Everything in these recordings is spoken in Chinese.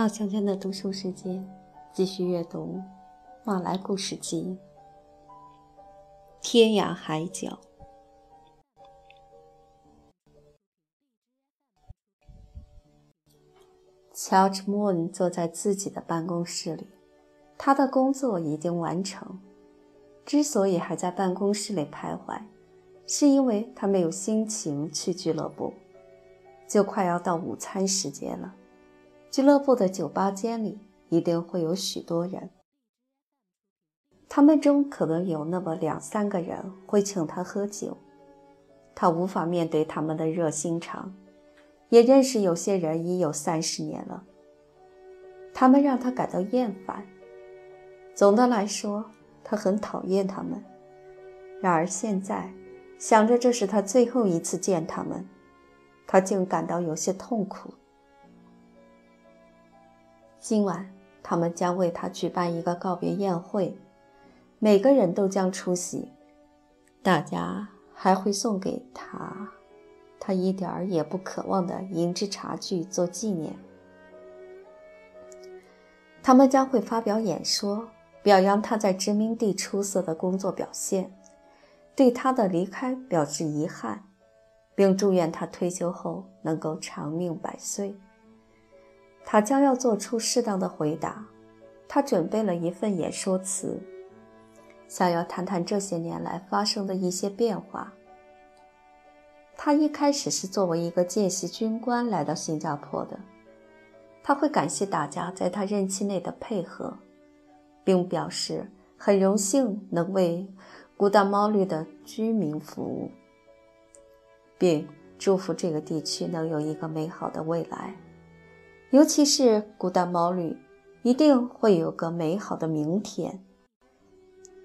老乡间的读书时间，继续阅读《马来故事集》。天涯海角。乔治·莫恩坐在自己的办公室里，他的工作已经完成。之所以还在办公室里徘徊，是因为他没有心情去俱乐部。就快要到午餐时间了。俱乐部的酒吧间里一定会有许多人，他们中可能有那么两三个人会请他喝酒，他无法面对他们的热心肠，也认识有些人已有三十年了，他们让他感到厌烦。总的来说，他很讨厌他们。然而现在，想着这是他最后一次见他们，他竟感到有些痛苦。今晚，他们将为他举办一个告别宴会，每个人都将出席。大家还会送给他他一点儿也不渴望的银质茶具做纪念。他们将会发表演说，表扬他在殖民地出色的工作表现，对他的离开表示遗憾，并祝愿他退休后能够长命百岁。他将要做出适当的回答。他准备了一份演说词，想要谈谈这些年来发生的一些变化。他一开始是作为一个见习军官来到新加坡的。他会感谢大家在他任期内的配合，并表示很荣幸能为古达毛利的居民服务，并祝福这个地区能有一个美好的未来。尤其是古达毛驴，一定会有个美好的明天。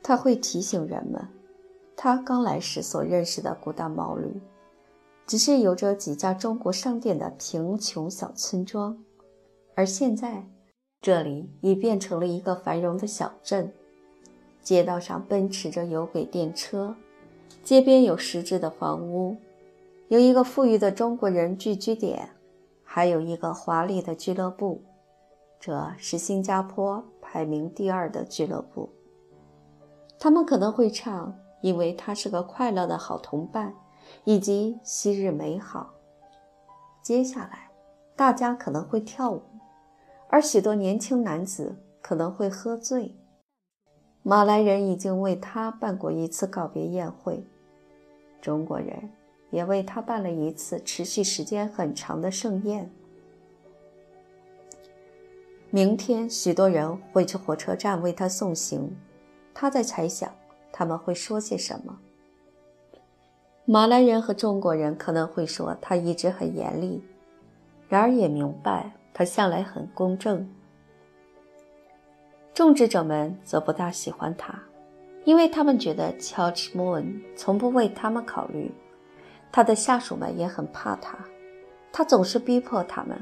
他会提醒人们，他刚来时所认识的古达毛驴，只是有着几家中国商店的贫穷小村庄，而现在，这里已变成了一个繁荣的小镇。街道上奔驰着有轨电车，街边有石质的房屋，有一个富裕的中国人聚居点。还有一个华丽的俱乐部，这是新加坡排名第二的俱乐部。他们可能会唱，因为他是个快乐的好同伴，以及昔日美好。接下来，大家可能会跳舞，而许多年轻男子可能会喝醉。马来人已经为他办过一次告别宴会，中国人。也为他办了一次持续时间很长的盛宴。明天，许多人会去火车站为他送行。他在猜想他们会说些什么。马来人和中国人可能会说他一直很严厉，然而也明白他向来很公正。种植者们则不大喜欢他，因为他们觉得乔治·莫恩从不为他们考虑。他的下属们也很怕他，他总是逼迫他们。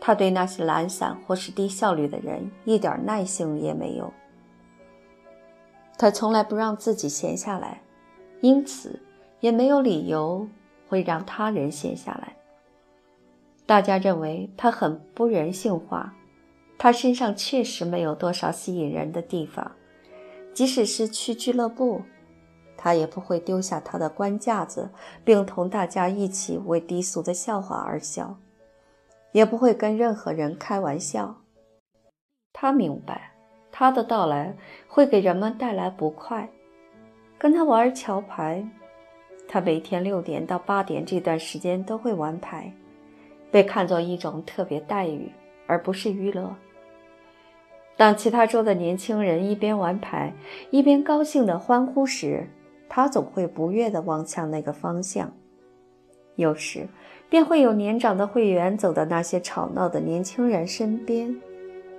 他对那些懒散或是低效率的人一点耐性也没有。他从来不让自己闲下来，因此也没有理由会让他人闲下来。大家认为他很不人性化，他身上确实没有多少吸引人的地方，即使是去俱乐部。他也不会丢下他的官架子，并同大家一起为低俗的笑话而笑，也不会跟任何人开玩笑。他明白，他的到来会给人们带来不快。跟他玩桥牌，他每天六点到八点这段时间都会玩牌，被看作一种特别待遇，而不是娱乐。当其他桌的年轻人一边玩牌，一边高兴地欢呼时，他总会不悦地望向那个方向，有时便会有年长的会员走到那些吵闹的年轻人身边，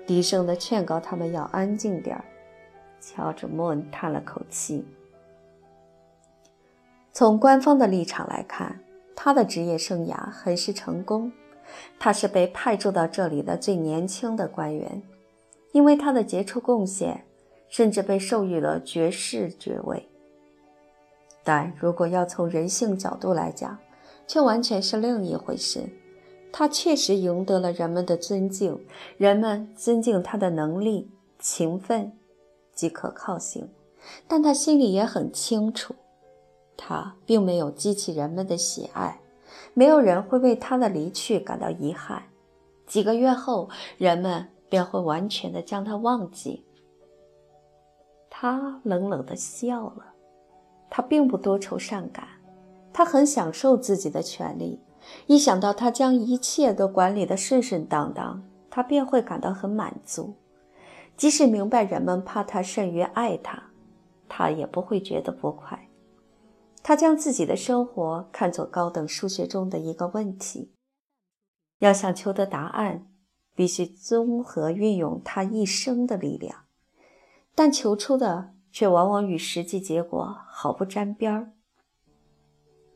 低声地劝告他们要安静点儿。乔治·莫恩叹了口气。从官方的立场来看，他的职业生涯很是成功。他是被派驻到这里的最年轻的官员，因为他的杰出贡献，甚至被授予了爵士爵位。但如果要从人性角度来讲，却完全是另一回事。他确实赢得了人们的尊敬，人们尊敬他的能力、勤奋及可靠性。但他心里也很清楚，他并没有激起人们的喜爱，没有人会为他的离去感到遗憾。几个月后，人们便会完全的将他忘记。他冷冷的笑了，他并不多愁善感，他很享受自己的权利。一想到他将一切都管理得顺顺当当，他便会感到很满足。即使明白人们怕他甚于爱他，他也不会觉得不快。他将自己的生活看作高等数学中的一个问题，要想求得答案，必须综合运用他一生的力量，但求出的却往往与实际结果毫不沾边儿。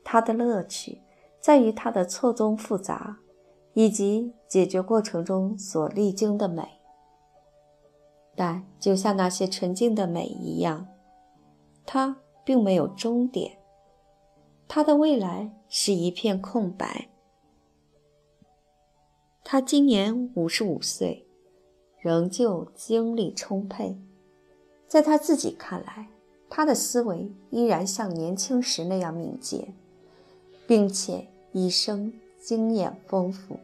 他的乐趣。在于它的错综复杂，以及解决过程中所历经的美。但就像那些纯净的美一样，它并没有终点，它的未来是一片空白。他今年五十五岁，仍旧精力充沛，在他自己看来，他的思维依然像年轻时那样敏捷，并且。一生经验丰富，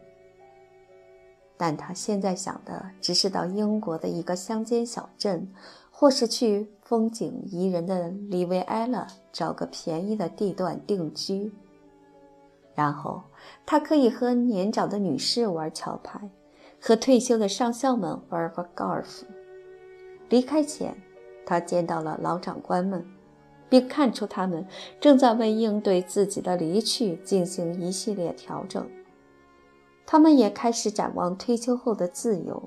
但他现在想的只是到英国的一个乡间小镇，或是去风景宜人的里维埃勒找个便宜的地段定居。然后他可以和年长的女士玩桥牌，和退休的上校们玩玩高尔夫。离开前，他见到了老长官们。并看出他们正在为应对自己的离去进行一系列调整。他们也开始展望退休后的自由，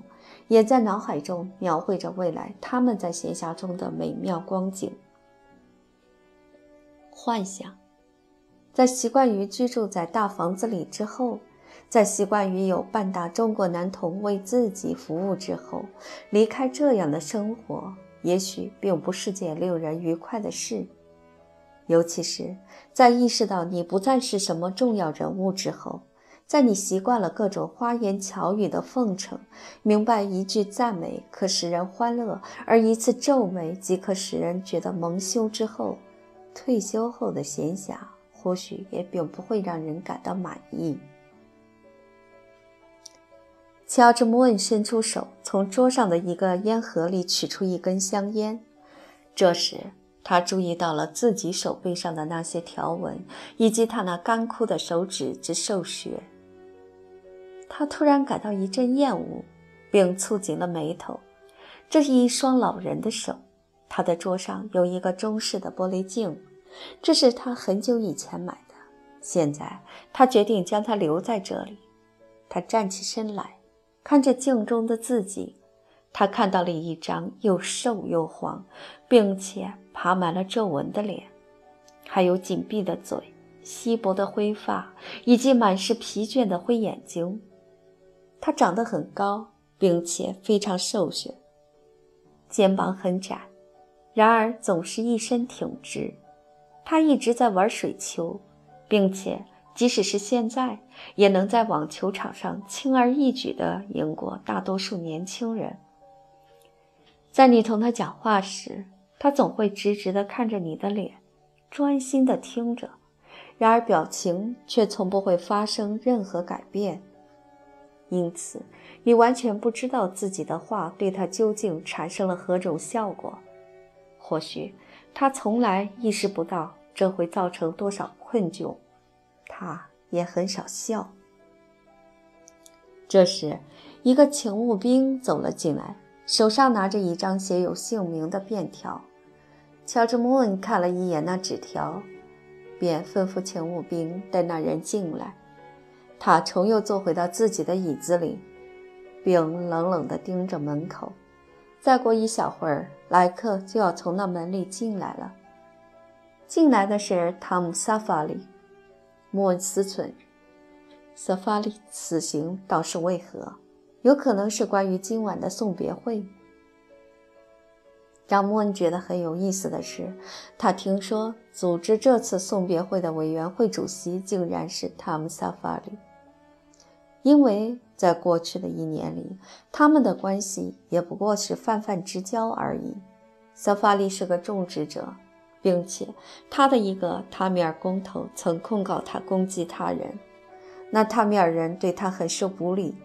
也在脑海中描绘着未来他们在闲暇中的美妙光景。幻想，在习惯于居住在大房子里之后，在习惯于有半大中国男童为自己服务之后，离开这样的生活。也许并不是件令人愉快的事，尤其是在意识到你不再是什么重要人物之后，在你习惯了各种花言巧语的奉承，明白一句赞美可使人欢乐，而一次皱眉即可使人觉得蒙羞之后，退休后的闲暇或许也并不会让人感到满意。乔治·莫恩伸出手，从桌上的一个烟盒里取出一根香烟。这时，他注意到了自己手背上的那些条纹，以及他那干枯的手指之受血。他突然感到一阵厌恶，并蹙紧了眉头。这是一双老人的手。他的桌上有一个中式的玻璃镜，这是他很久以前买的。现在，他决定将它留在这里。他站起身来。看着镜中的自己，他看到了一张又瘦又黄，并且爬满了皱纹的脸，还有紧闭的嘴、稀薄的灰发以及满是疲倦的灰眼睛。他长得很高，并且非常瘦削，肩膀很窄，然而总是一身挺直。他一直在玩水球，并且。即使是现在，也能在网球场上轻而易举地赢过大多数年轻人。在你同他讲话时，他总会直直地看着你的脸，专心地听着，然而表情却从不会发生任何改变。因此，你完全不知道自己的话对他究竟产生了何种效果。或许他从来意识不到这会造成多少困窘。他也很少笑。这时，一个勤务兵走了进来，手上拿着一张写有姓名的便条。乔治·穆恩看了一眼那纸条，便吩咐勤务兵带那人进来。他重又坐回到自己的椅子里，并冷冷地盯着门口。再过一小会儿，来客就要从那门里进来了。进来的是汤姆·萨法里。莫恩思忖：瑟法里此行倒是为何？有可能是关于今晚的送别会。让莫恩觉得很有意思的是，他听说组织这次送别会的委员会主席竟然是汤姆·萨法里。因为在过去的一年里，他们的关系也不过是泛泛之交而已。萨法利是个种植者，并且他的一个塔米尔工头曾控告他攻击他人，那塔米尔人对他很受不利，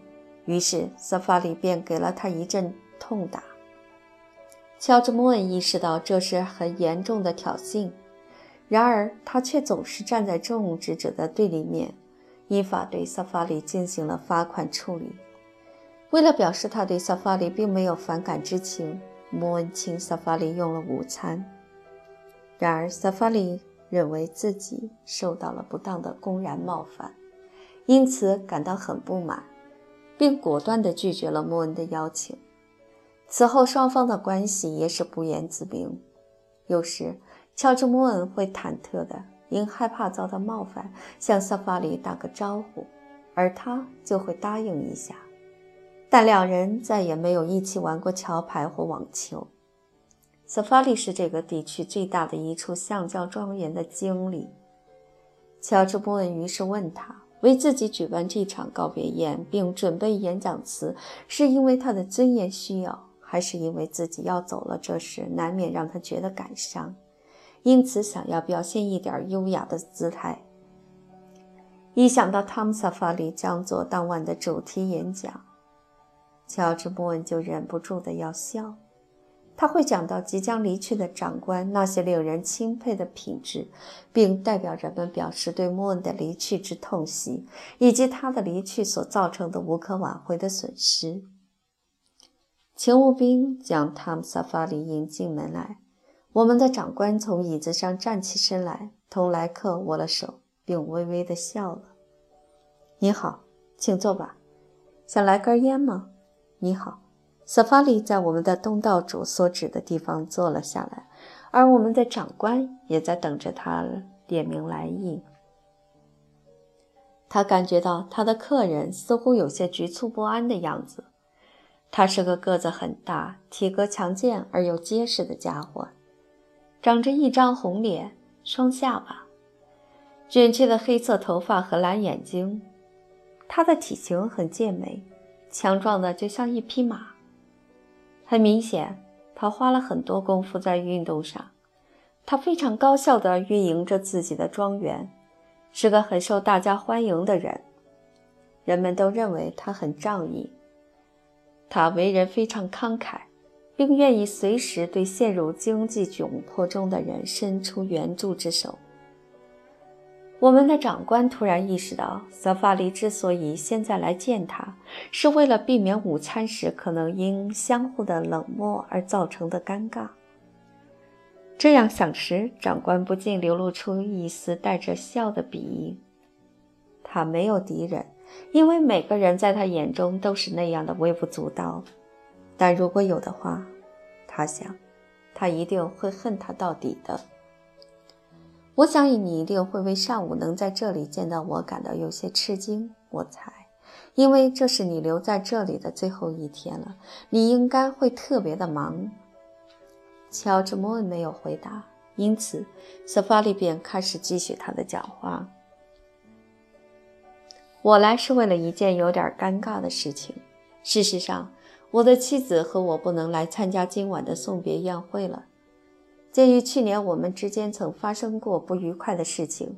于是萨法里便给了他一阵痛打。乔治·莫恩意识到这是很严重的挑衅，然而他却总是站在种植者的对立面，依法对萨法里进行了罚款处理。为了表示他对萨法里并没有反感之情，莫恩请萨法里用了午餐。然而萨法里认为自己受到了不当的公然冒犯，因此感到很不满，并果断地拒绝了莫恩的邀请。此后，双方的关系也是不言自明。有时，乔治·莫恩会忐忑的，因害怕遭到冒犯，向萨法里打个招呼，而他就会答应一下。但两人再也没有一起玩过桥牌或网球。萨法利是这个地区最大的一处橡胶庄园的经理。乔治·布恩于是问他。为自己举办这场告别宴，并准备演讲词，是因为他的尊严需要。还是因为自己要走了，这时难免让他觉得感伤，因此想要表现一点优雅的姿态。一想到汤姆萨法里将做当晚的主题演讲，乔治·莫恩就忍不住的要笑。他会讲到即将离去的长官那些令人钦佩的品质，并代表人们表示对莫恩的离去之痛惜，以及他的离去所造成的无可挽回的损失。勤务兵将汤姆·萨法里引进门来。我们的长官从椅子上站起身来，同莱克握了手，并微微地笑了。“你好，请坐吧。想来根烟吗？”“你好。”萨法里在我们的东道主所指的地方坐了下来，而我们的长官也在等着他点明来意。他感觉到他的客人似乎有些局促不安的样子。他是个个子很大、体格强健而又结实的家伙，长着一张红脸、双下巴、卷曲的黑色头发和蓝眼睛。他的体型很健美，强壮的就像一匹马。很明显，他花了很多功夫在运动上。他非常高效地运营着自己的庄园，是个很受大家欢迎的人。人们都认为他很仗义。他为人非常慷慨，并愿意随时对陷入经济窘迫中的人伸出援助之手。我们的长官突然意识到，萨法里之所以现在来见他，是为了避免午餐时可能因相互的冷漠而造成的尴尬。这样想时，长官不禁流露出一丝带着笑的鄙夷。他没有敌人。因为每个人在他眼中都是那样的微不足道，但如果有的话，他想，他一定会恨他到底的。我想你一定会为上午能在这里见到我感到有些吃惊。我猜，因为这是你留在这里的最后一天了，你应该会特别的忙。乔治·莫恩没有回答，因此，瑟法利便开始继续他的讲话。我来是为了一件有点尴尬的事情。事实上，我的妻子和我不能来参加今晚的送别宴会了。鉴于去年我们之间曾发生过不愉快的事情，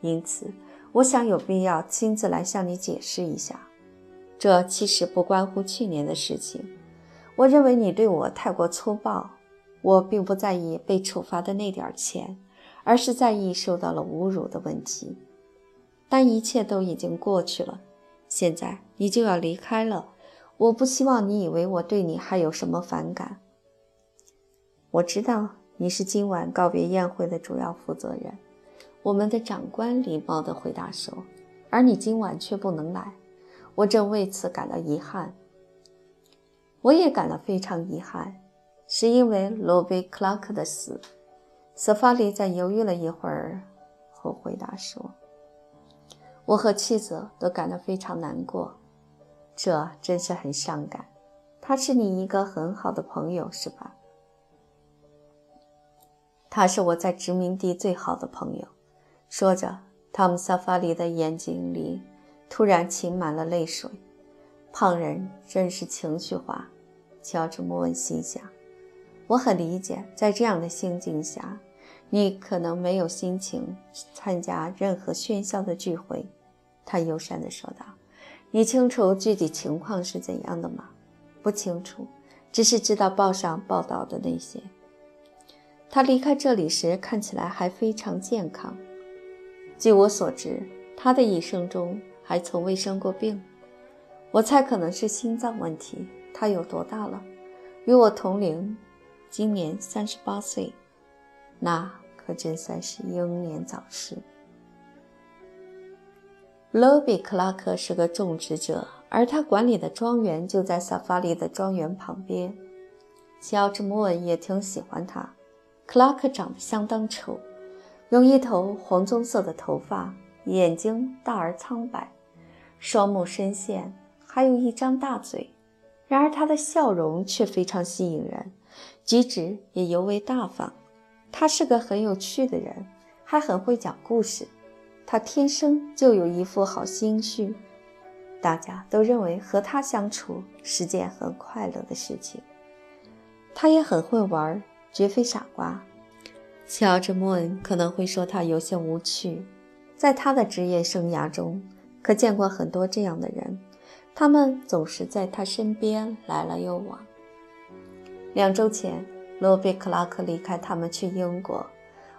因此我想有必要亲自来向你解释一下。这其实不关乎去年的事情。我认为你对我太过粗暴。我并不在意被处罚的那点钱，而是在意受到了侮辱的问题。但一切都已经过去了，现在你就要离开了。我不希望你以为我对你还有什么反感。我知道你是今晚告别宴会的主要负责人，我们的长官礼貌地回答说。而你今晚却不能来，我正为此感到遗憾。我也感到非常遗憾，是因为罗贝·克拉克的死。瑟法里在犹豫了一会儿后回答说。我和妻子都感到非常难过，这真是很伤感。他是你一个很好的朋友，是吧？他是我在殖民地最好的朋友。说着，汤姆·萨法里的眼睛里突然噙满了泪水。胖人真是情绪化，乔治·莫恩心想。我很理解，在这样的心境下，你可能没有心情参加任何喧嚣的聚会。他友善地说道：“你清楚具体情况是怎样的吗？”“不清楚，只是知道报上报道的那些。”他离开这里时看起来还非常健康。据我所知，他的一生中还从未生过病。我猜可能是心脏问题。他有多大了？与我同龄，今年三十八岁。那可真算是英年早逝。罗比·克拉克是个种植者，而他管理的庄园就在萨法里的庄园旁边。乔治·莫恩也挺喜欢他。克拉克长得相当丑，用一头黄棕色的头发，眼睛大而苍白，双目深陷。还有一张大嘴，然而他的笑容却非常吸引人，举止也尤为大方。他是个很有趣的人，还很会讲故事。他天生就有一副好心绪，大家都认为和他相处是件很快乐的事情。他也很会玩，绝非傻瓜。乔治·莫恩可能会说他有些无趣，在他的职业生涯中，可见过很多这样的人。他们总是在他身边来了又往。两周前，罗比·克拉克离开他们去英国。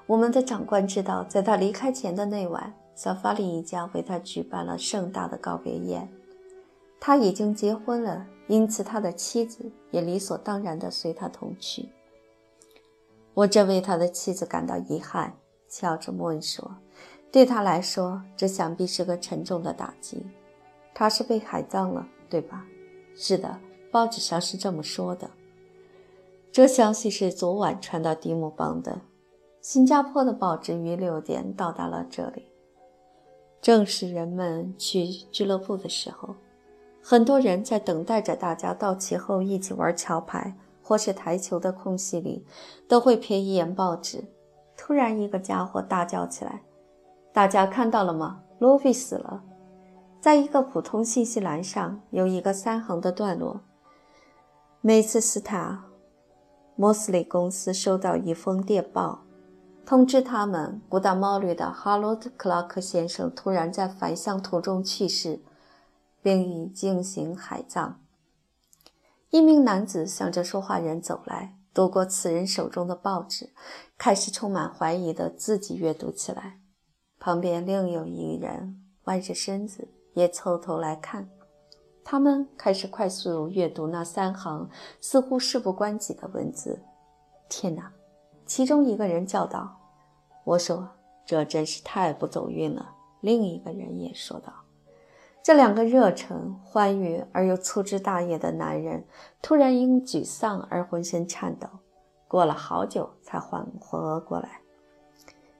我们的长官知道，在他离开前的那晚，萨法里一家为他举办了盛大的告别宴。他已经结婚了，因此他的妻子也理所当然地随他同去。我真为他的妻子感到遗憾，乔治·莫恩说：“对他来说，这想必是个沉重的打击。”他是被海葬了，对吧？是的，报纸上是这么说的。这消息是昨晚传到迪姆邦的。新加坡的报纸于六点到达了这里，正是人们去俱乐部的时候。很多人在等待着大家到齐后一起玩桥牌或是台球的空隙里，都会瞥一眼报纸。突然，一个家伙大叫起来：“大家看到了吗？罗比死了！”在一个普通信息栏上有一个三行的段落。梅斯斯塔莫斯里公司收到一封电报，通知他们古达猫里的哈罗德·克拉克先生突然在返乡途中去世，并已进行海葬。一名男子向着说话人走来，夺过此人手中的报纸，开始充满怀疑地自己阅读起来。旁边另有一人弯着身子。也凑头来看，他们开始快速阅读那三行似乎事不关己的文字。天哪！其中一个人叫道：“我说，这真是太不走运了。”另一个人也说道：“这两个热忱、欢愉而又粗枝大叶的男人，突然因沮丧而浑身颤抖，过了好久才缓和过来。”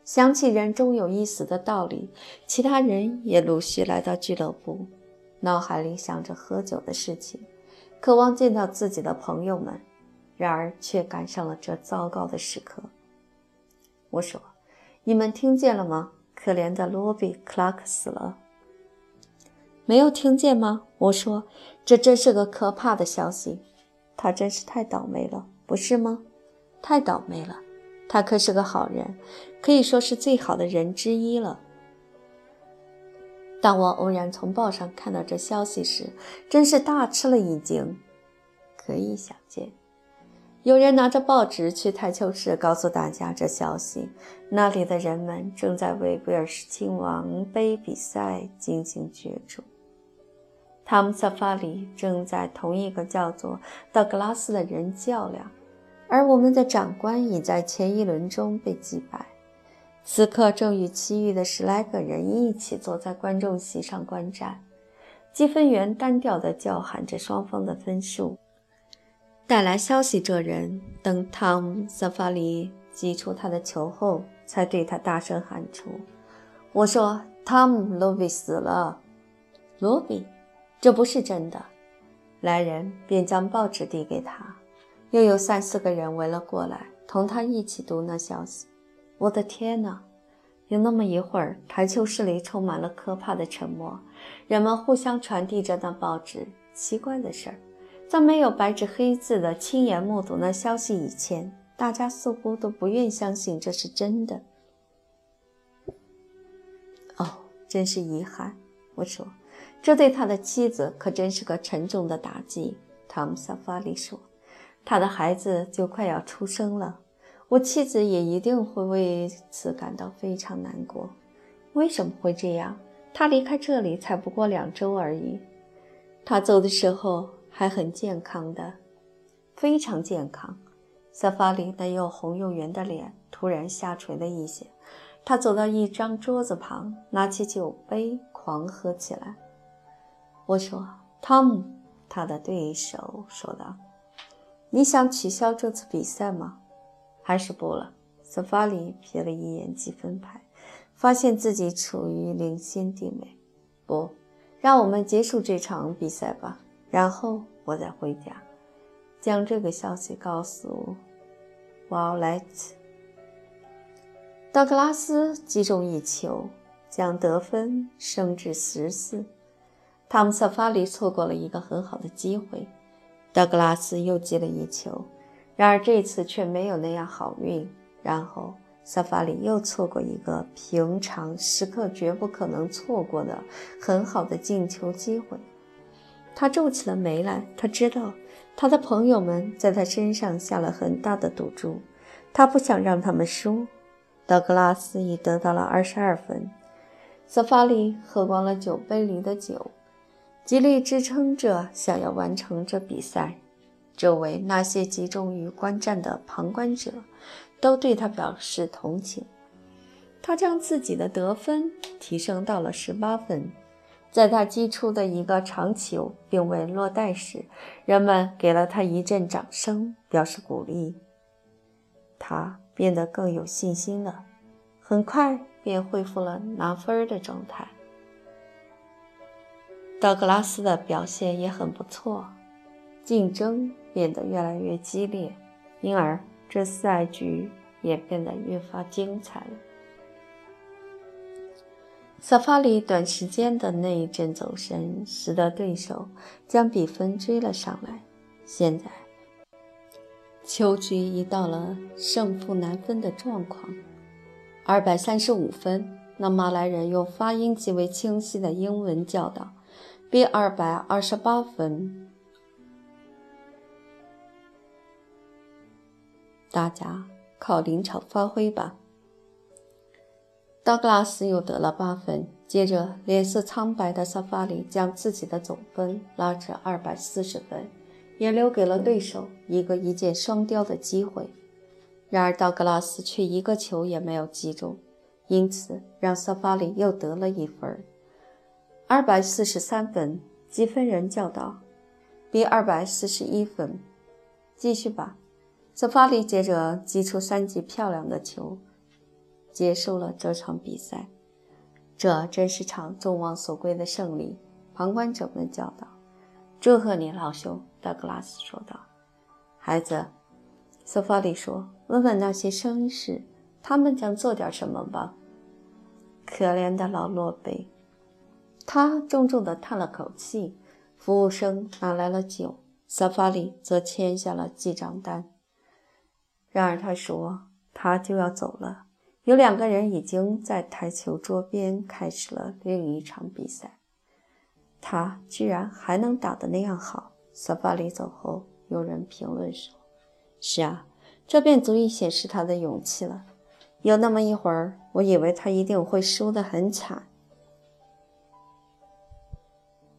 想起人终有一死的道理，其他人也陆续来到俱乐部，脑海里想着喝酒的事情，渴望见到自己的朋友们，然而却赶上了这糟糕的时刻。我说：“你们听见了吗？可怜的罗比·克拉克死了。没有听见吗？”我说：“这真是个可怕的消息，他真是太倒霉了，不是吗？太倒霉了。”他可是个好人，可以说是最好的人之一了。当我偶然从报上看到这消息时，真是大吃了一惊。可以想见，有人拿着报纸去台球室告诉大家这消息。那里的人们正在为威尔士亲王杯比赛进行角逐。汤姆·萨法里正在同一个叫做道格拉斯的人较量。而我们的长官已在前一轮中被击败，此刻正与其余的十来个人一起坐在观众席上观战。积分员单调地叫喊着双方的分数。带来消息这人等汤姆·萨法里击出他的球后，才对他大声喊出：“我说，汤姆·罗比死了。”罗比，这不是真的。来人便将报纸递给他。又有三四个人围了过来，同他一起读那消息。我的天哪！有那么一会儿，台球室里充满了可怕的沉默，人们互相传递着那报纸。奇怪的是，在没有白纸黑字的亲眼目睹那消息以前，大家似乎都不愿相信这是真的。哦，真是遗憾。我说，这对他的妻子可真是个沉重的打击。汤姆·萨法里说，他的孩子就快要出生了。我妻子也一定会为此感到非常难过。为什么会这样？他离开这里才不过两周而已。他走的时候还很健康的，非常健康。萨法里那又红又圆的脸突然下垂了一些。他走到一张桌子旁，拿起酒杯狂喝起来。我说：“汤姆，他的对手说道，你想取消这次比赛吗？”还是不了。萨法里瞥了一眼积分牌，发现自己处于领先地位。不，让我们结束这场比赛吧，然后我再回家，将这个消息告诉瓦莱特。道格拉斯击中一球，将得分升至十四。汤姆·萨法里错过了一个很好的机会。道格拉斯又接了一球。然而这次却没有那样好运。然后萨法里又错过一个平常时刻绝不可能错过的很好的进球机会。他皱起了眉来。他知道他的朋友们在他身上下了很大的赌注，他不想让他们输。道格拉斯已得到了二十二分。萨法里喝光了酒杯里的酒，极力支撑着想要完成这比赛。周围那些集中于观战的旁观者都对他表示同情。他将自己的得分提升到了十八分。在他击出的一个长球并未落袋时，人们给了他一阵掌声，表示鼓励。他变得更有信心了，很快便恢复了拿分的状态。道格拉斯的表现也很不错，竞争。变得越来越激烈，因而这赛局也变得越发精彩了。萨法里短时间的那一阵走神，使得对手将比分追了上来。现在，球局已到了胜负难分的状况。二百三十五分，那马来人用发音极为清晰的英文叫道：“：“B 二百二十八分。”大家靠临场发挥吧。道格拉斯又得了八分，接着脸色苍白的萨法里将自己的总分拉至二百四十分，也留给了对手一个一箭双雕的机会。然而道格拉斯却一个球也没有击中，因此让萨法里又得了一分，二百四十三分。积分人叫道：“比二百四十一分，继续吧。”萨法里接着击出三记漂亮的球，结束了这场比赛。这真是场众望所归的胜利，旁观者们叫道：“祝贺你，老兄！”德格拉斯说道。“孩子，”萨法里说，“问问那些绅士，他们将做点什么吧。”可怜的老洛贝，他重重地叹了口气。服务生拿来了酒，萨法里则签下了记账单。然而他说他就要走了。有两个人已经在台球桌边开始了另一场比赛。他居然还能打得那样好。萨法里走后，有人评论说：“是啊，这便足以显示他的勇气了。有那么一会儿，我以为他一定会输得很惨。”